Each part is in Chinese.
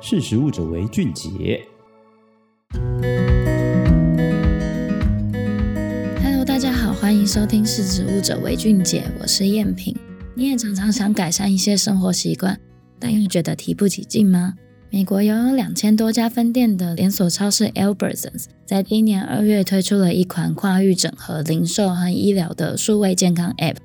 识食物者为俊杰。Hello，大家好，欢迎收听识食物者为俊杰，我是燕萍。你也常常想改善一些生活习惯，但又觉得提不起劲吗？美国拥有两千多家分店的连锁超市 Albertsons，在今年二月推出了一款跨域整合零售和医疗的数位健康 App。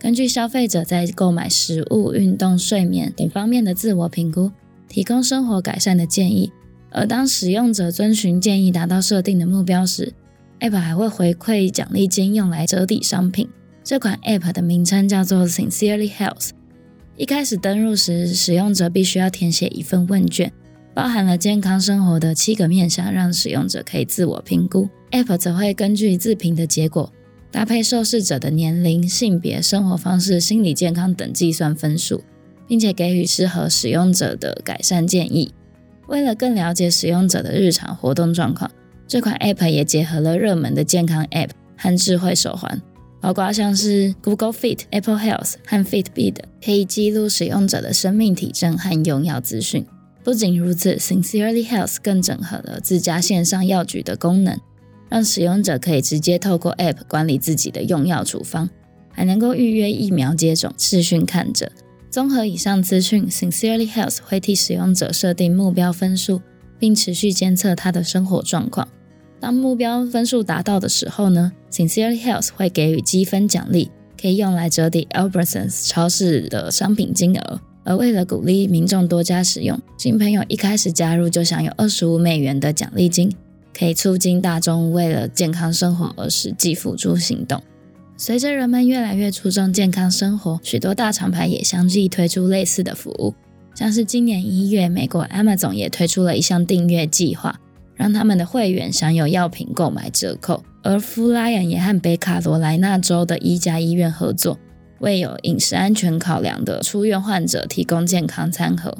根据消费者在购买食物、运动、睡眠等方面的自我评估，提供生活改善的建议。而当使用者遵循建议达到设定的目标时，App 还会回馈奖励金用来折抵商品。这款 App 的名称叫做 Sincerely Health。一开始登入时，使用者必须要填写一份问卷，包含了健康生活的七个面向，让使用者可以自我评估。App 则会根据自评的结果，搭配受试者的年龄、性别、生活方式、心理健康等计算分数，并且给予适合使用者的改善建议。为了更了解使用者的日常活动状况，这款 App 也结合了热门的健康 App 和智慧手环。包括像是 Google Fit、Apple Health 和 Fitbit，可以记录使用者的生命体征和用药资讯。不仅如此，Sincerely Health 更整合了自家线上药局的功能，让使用者可以直接透过 App 管理自己的用药处方，还能够预约疫苗接种、视讯看诊。综合以上资讯，Sincerely Health 会替使用者设定目标分数，并持续监测他的生活状况。当目标分数达到的时候呢，Sincerely Health 会给予积分奖励，可以用来折抵 Albertsons 超市的商品金额。而为了鼓励民众多加使用，新朋友一开始加入就享有二十五美元的奖励金，可以促进大众为了健康生活而实际付诸行动。随着人们越来越注重健康生活，许多大厂牌也相继推出类似的服务，像是今年一月，美国 Amazon 也推出了一项订阅计划。让他们的会员享有药品购买折扣，而 Food Lion 也和北卡罗来纳州的一家医院合作，为有饮食安全考量的出院患者提供健康餐盒。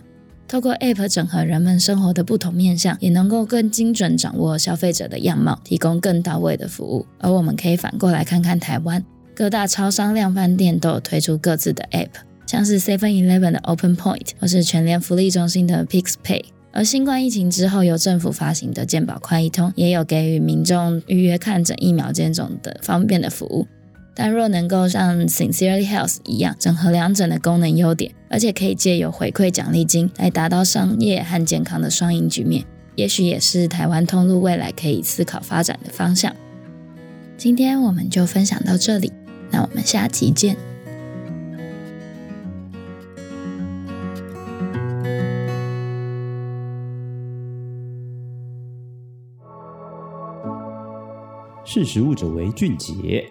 透过 App 整合人们生活的不同面向，也能够更精准掌握消费者的样貌，提供更到位的服务。而我们可以反过来看看台湾各大超商量贩店都有推出各自的 App，像是 Seven Eleven 的 Open Point，或是全联福利中心的 PixPay。而新冠疫情之后，由政府发行的健保快易通也有给予民众预约看诊、疫苗接种的方便的服务。但若能够像 Sincerely Health 一样整合两者的功能优点，而且可以借由回馈奖励金来达到商业和健康的双赢局面，也许也是台湾通路未来可以思考发展的方向。今天我们就分享到这里，那我们下期见。识时务者为俊杰。